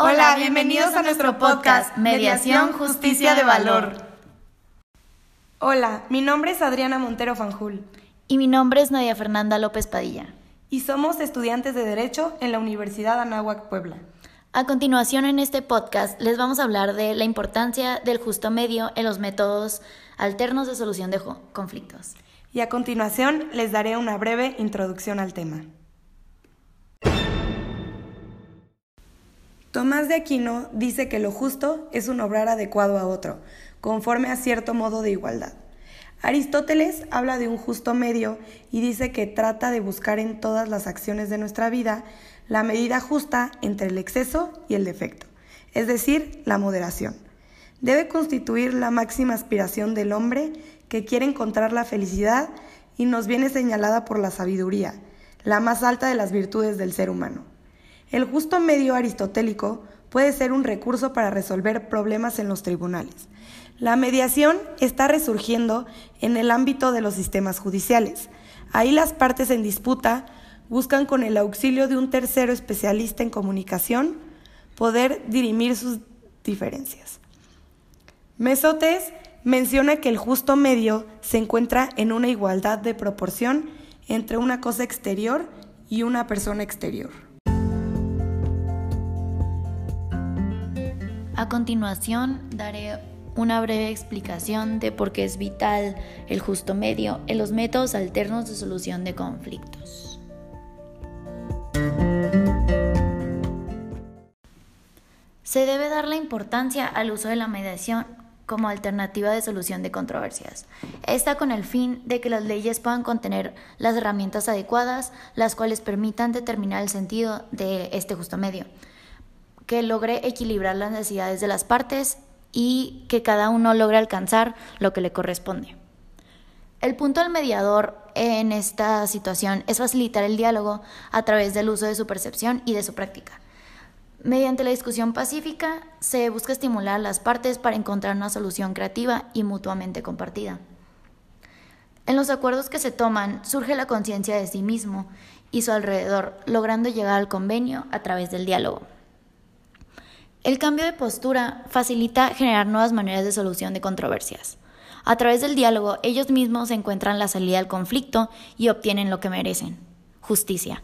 Hola, bienvenidos a nuestro podcast Mediación Justicia de Valor. Hola, mi nombre es Adriana Montero Fanjul. Y mi nombre es Nadia Fernanda López Padilla. Y somos estudiantes de Derecho en la Universidad Anáhuac Puebla. A continuación en este podcast les vamos a hablar de la importancia del justo medio en los métodos alternos de solución de conflictos. Y a continuación les daré una breve introducción al tema. Tomás de Aquino dice que lo justo es un obrar adecuado a otro, conforme a cierto modo de igualdad. Aristóteles habla de un justo medio y dice que trata de buscar en todas las acciones de nuestra vida la medida justa entre el exceso y el defecto, es decir, la moderación. Debe constituir la máxima aspiración del hombre que quiere encontrar la felicidad y nos viene señalada por la sabiduría, la más alta de las virtudes del ser humano. El justo medio aristotélico puede ser un recurso para resolver problemas en los tribunales. La mediación está resurgiendo en el ámbito de los sistemas judiciales. Ahí las partes en disputa buscan con el auxilio de un tercero especialista en comunicación poder dirimir sus diferencias. Mesotes menciona que el justo medio se encuentra en una igualdad de proporción entre una cosa exterior y una persona exterior. A continuación daré una breve explicación de por qué es vital el justo medio en los métodos alternos de solución de conflictos. Se debe dar la importancia al uso de la mediación como alternativa de solución de controversias. Esta con el fin de que las leyes puedan contener las herramientas adecuadas, las cuales permitan determinar el sentido de este justo medio que logre equilibrar las necesidades de las partes y que cada uno logre alcanzar lo que le corresponde. El punto del mediador en esta situación es facilitar el diálogo a través del uso de su percepción y de su práctica. Mediante la discusión pacífica se busca estimular a las partes para encontrar una solución creativa y mutuamente compartida. En los acuerdos que se toman surge la conciencia de sí mismo y su alrededor, logrando llegar al convenio a través del diálogo. El cambio de postura facilita generar nuevas maneras de solución de controversias. A través del diálogo, ellos mismos encuentran la salida al conflicto y obtienen lo que merecen, justicia.